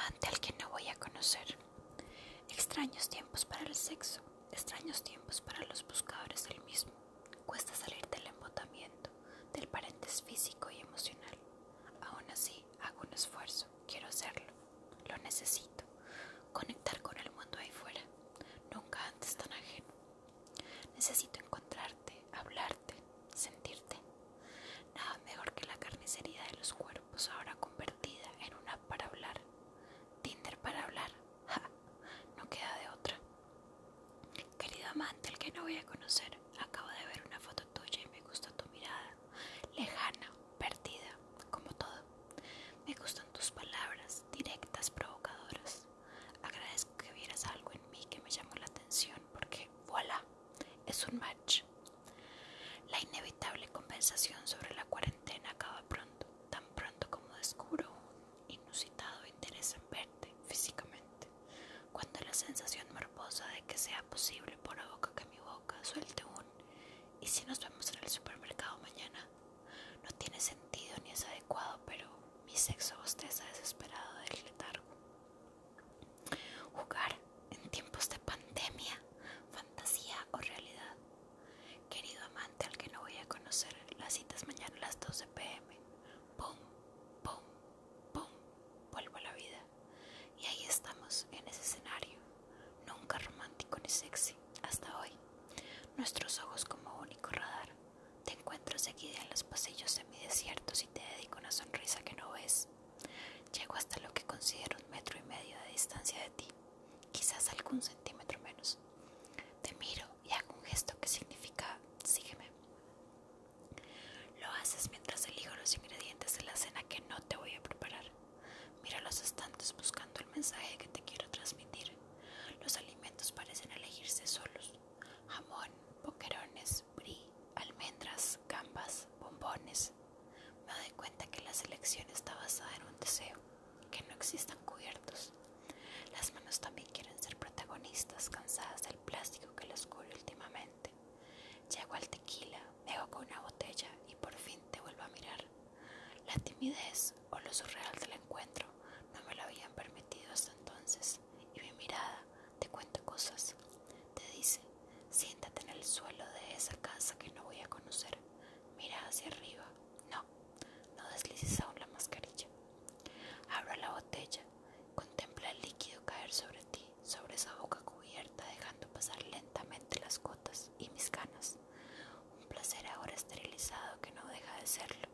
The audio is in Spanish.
amante al que no voy a conocer. Extraños tiempos para el sexo, extraños tiempos para los buscadores del mismo. Cuesta salir del embotamiento, del paréntesis físico y emocional. Aún así, hago un esfuerzo, quiero hacerlo, lo necesito, conectar con el mundo ahí fuera, nunca antes tan ajeno. Necesito encontrarte, hablarte, sentirte. Nada mejor que la carnicería de los cuerpos ahora convertida en una para hablar. Tinder para hablar. Ja, no queda de otra. Querido amante, el que no voy a conocer, acabo de ver una foto tuya y me gusta tu mirada. Lejana, perdida, como todo. Me gustan tus palabras, directas, provocadoras. Agradezco que vieras algo en mí que me llamó la atención porque, voilà, es un match. La inevitable compensación sobre la cuarentena acaba pronto, tan pronto como descubro un inusitado interés en verte físicamente. Cuando la sensación morbosa de que sea posible por la boca que mi boca suelte un ¿y si nos vemos en el supermercado mañana? No tiene sentido ni es adecuado, pero mi sexo bosteza desesperado del letargo. Jugar en tiempos de pandemia, fantasía o realidad. Querido amante al que no voy a conocer, las citas mañana a las 12 pm. Pum, pum, pum, vuelvo a la vida. Y ahí estamos, en ese escenario, nunca romántico ni sexy. Nuestros ojos como único radar. Te encuentro seguida en los pasillos semidesiertos y te dedico una sonrisa que no ves. Llego hasta lo que considero un metro y medio de distancia de ti, quizás algún centímetro menos. Te miro y hago un gesto que significa sígueme. Lo haces mientras elijo los ingredientes de la cena que no te voy a preparar. Mira los estantes buscando el mensaje que te quiero transmitir. Los alimentos parecen elegirse solos. Jamón, boquerones, brie, almendras, gambas, bombones. Me doy cuenta que la selección está basada en un deseo, que no existan cubiertos. Las manos también quieren ser protagonistas, cansadas del plástico que las cubre últimamente. Llego al tequila, me hago con una botella y por fin te vuelvo a mirar. La timidez o lo surreal del encuentro no me lo habían permitido hasta entonces y mi mirada te cuenta cosas. Te dice, siéntate en el suelo de esa casa que no voy a conocer. Mira hacia arriba. No, no deslices aún la mascarilla. Abro la botella, contempla el líquido caer sobre ti, sobre esa boca cubierta, dejando pasar lentamente las gotas y mis ganas. Un placer ahora esterilizado que no deja de serlo.